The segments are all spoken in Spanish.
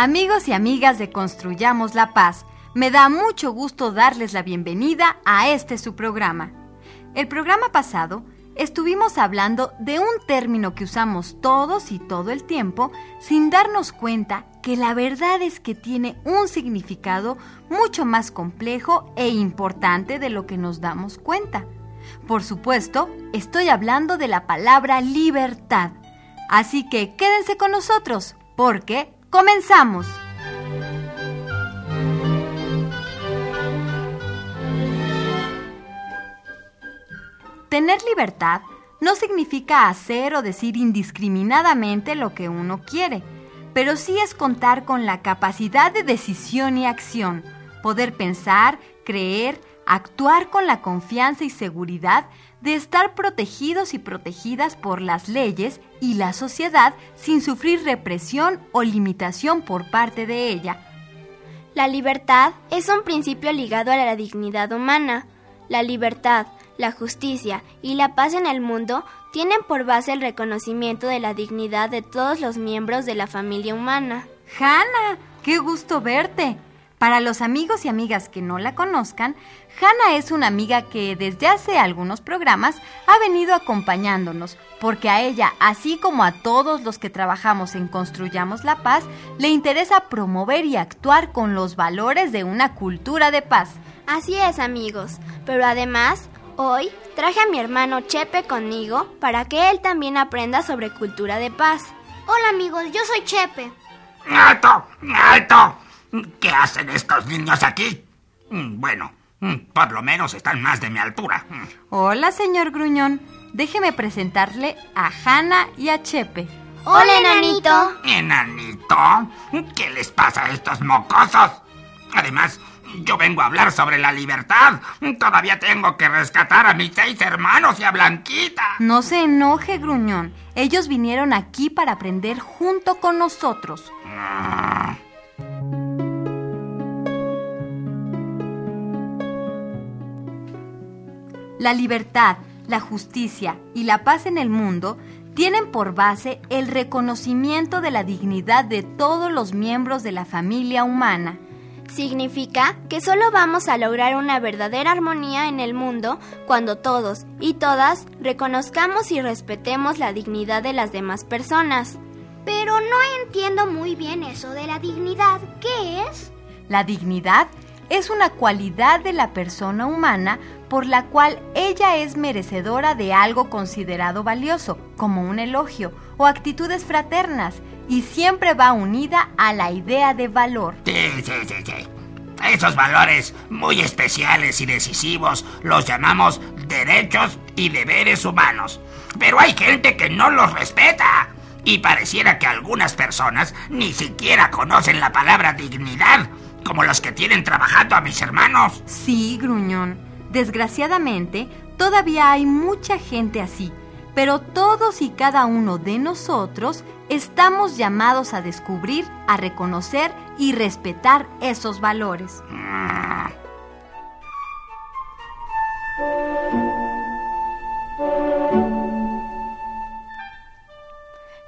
Amigos y amigas de Construyamos la Paz, me da mucho gusto darles la bienvenida a este su programa. El programa pasado estuvimos hablando de un término que usamos todos y todo el tiempo sin darnos cuenta que la verdad es que tiene un significado mucho más complejo e importante de lo que nos damos cuenta. Por supuesto, estoy hablando de la palabra libertad. Así que quédense con nosotros, porque ¡Comenzamos! Tener libertad no significa hacer o decir indiscriminadamente lo que uno quiere, pero sí es contar con la capacidad de decisión y acción, poder pensar, creer, actuar con la confianza y seguridad de estar protegidos y protegidas por las leyes y la sociedad sin sufrir represión o limitación por parte de ella. La libertad es un principio ligado a la dignidad humana. La libertad, la justicia y la paz en el mundo tienen por base el reconocimiento de la dignidad de todos los miembros de la familia humana. Hannah, qué gusto verte. Para los amigos y amigas que no la conozcan, Hanna es una amiga que desde hace algunos programas ha venido acompañándonos, porque a ella, así como a todos los que trabajamos en Construyamos la Paz, le interesa promover y actuar con los valores de una cultura de paz. Así es, amigos, pero además, hoy traje a mi hermano Chepe conmigo para que él también aprenda sobre cultura de paz. Hola, amigos, yo soy Chepe. ¡Alto! ¡Alto! ¿Qué hacen estos niños aquí? Mm, bueno, mm, por lo menos están más de mi altura. Mm. Hola, señor Gruñón. Déjeme presentarle a Hanna y a Chepe. Hola, enanito. ¿Enanito? ¿Qué les pasa a estos mocosos? Además, yo vengo a hablar sobre la libertad. Todavía tengo que rescatar a mis seis hermanos y a Blanquita. No se enoje, Gruñón. Ellos vinieron aquí para aprender junto con nosotros. La libertad, la justicia y la paz en el mundo tienen por base el reconocimiento de la dignidad de todos los miembros de la familia humana. Significa que solo vamos a lograr una verdadera armonía en el mundo cuando todos y todas reconozcamos y respetemos la dignidad de las demás personas. Pero no entiendo muy bien eso de la dignidad. ¿Qué es? La dignidad es una cualidad de la persona humana por la cual ella es merecedora de algo considerado valioso, como un elogio o actitudes fraternas, y siempre va unida a la idea de valor. Sí, sí, sí, sí. Esos valores muy especiales y decisivos los llamamos derechos y deberes humanos. Pero hay gente que no los respeta. Y pareciera que algunas personas ni siquiera conocen la palabra dignidad, como los que tienen trabajando a mis hermanos. Sí, gruñón. Desgraciadamente, todavía hay mucha gente así, pero todos y cada uno de nosotros estamos llamados a descubrir, a reconocer y respetar esos valores.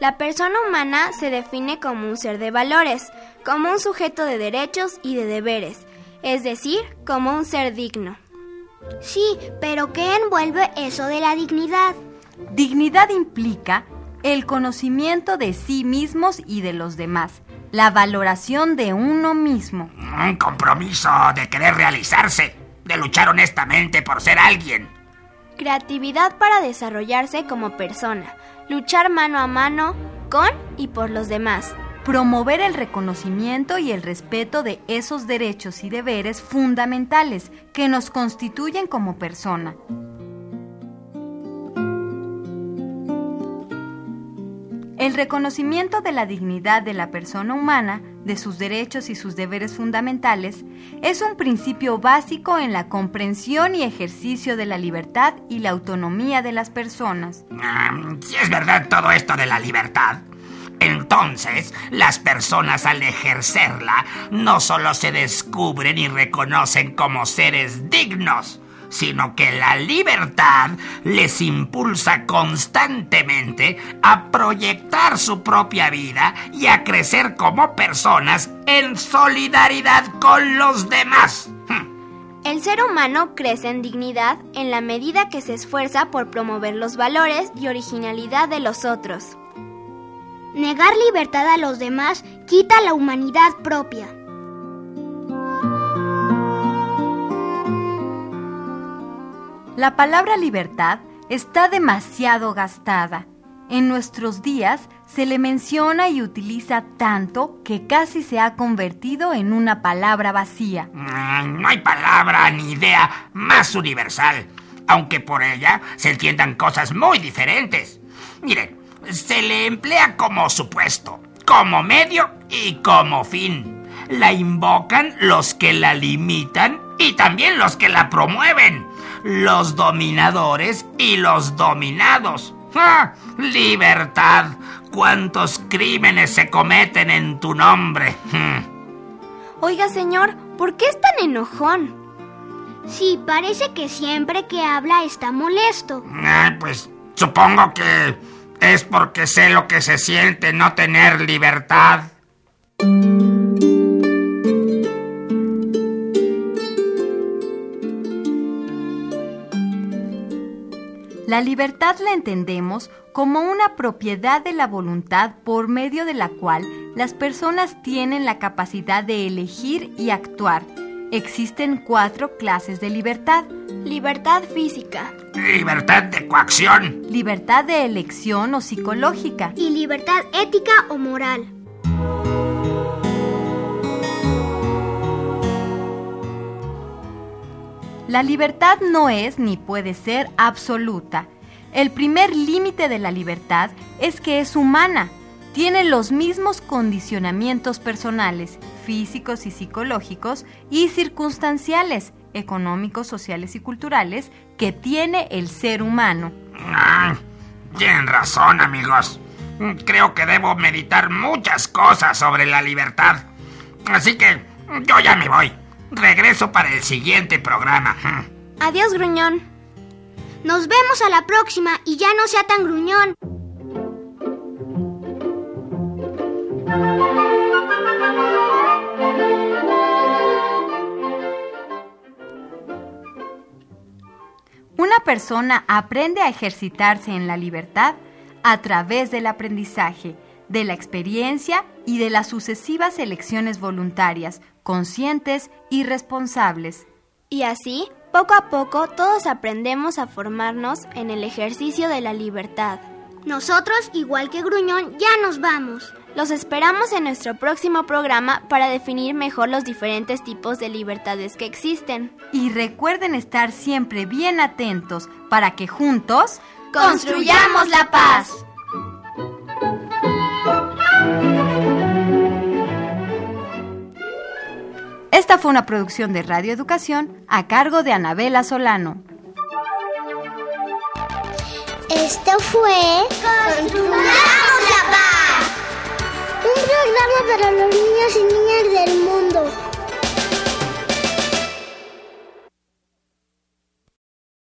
La persona humana se define como un ser de valores, como un sujeto de derechos y de deberes, es decir, como un ser digno. Sí, pero ¿qué envuelve eso de la dignidad? Dignidad implica el conocimiento de sí mismos y de los demás, la valoración de uno mismo. Un compromiso de querer realizarse, de luchar honestamente por ser alguien. Creatividad para desarrollarse como persona, luchar mano a mano con y por los demás. promover el reconocimiento y el respeto de esos derechos y deberes fundamentales que nos constituyen como persona. El reconocimiento de la dignidad de la persona humana, de sus derechos y sus deberes fundamentales, es un principio básico en la comprensión y ejercicio de la libertad y la autonomía de las personas. Mm, si es verdad todo esto de la libertad, entonces las personas al ejercerla no solo se descubren y reconocen como seres dignos, sino que la libertad les impulsa constantemente a proyectar su propia vida y a crecer como personas en solidaridad con los demás. El ser humano crece en dignidad en la medida que se esfuerza por promover los valores y originalidad de los otros. Negar libertad a los demás quita la humanidad propia. La palabra libertad está demasiado gastada. En nuestros días se le menciona y utiliza tanto que casi se ha convertido en una palabra vacía. Mm, no hay palabra ni idea más universal, aunque por ella se entiendan cosas muy diferentes. Miren, se le emplea como supuesto, como medio y como fin. La invocan los que la limitan y también los que la promueven los dominadores y los dominados. ¡Ah! ¡Libertad! ¿Cuántos crímenes se cometen en tu nombre? Oiga, señor, ¿por qué es tan enojón? Sí, parece que siempre que habla está molesto. Ah, pues supongo que es porque sé lo que se siente no tener libertad. La libertad la entendemos como una propiedad de la voluntad por medio de la cual las personas tienen la capacidad de elegir y actuar. Existen cuatro clases de libertad. Libertad física. Libertad de coacción. Libertad de elección o psicológica. Y libertad ética o moral. La libertad no es ni puede ser absoluta. El primer límite de la libertad es que es humana. Tiene los mismos condicionamientos personales, físicos y psicológicos y circunstanciales, económicos, sociales y culturales, que tiene el ser humano. Ah, tienen razón, amigos. Creo que debo meditar muchas cosas sobre la libertad. Así que yo ya me voy. Regreso para el siguiente programa. Adiós, gruñón. Nos vemos a la próxima y ya no sea tan gruñón. Una persona aprende a ejercitarse en la libertad a través del aprendizaje, de la experiencia y de las sucesivas elecciones voluntarias, conscientes y responsables. Y así, poco a poco, todos aprendemos a formarnos en el ejercicio de la libertad. Nosotros, igual que Gruñón, ya nos vamos. Los esperamos en nuestro próximo programa para definir mejor los diferentes tipos de libertades que existen. Y recuerden estar siempre bien atentos para que juntos construyamos la paz. Esta fue una producción de Radio Educación a cargo de Anabela Solano. Esto fue ¡Construyamos la paz! un programa para los niños y niñas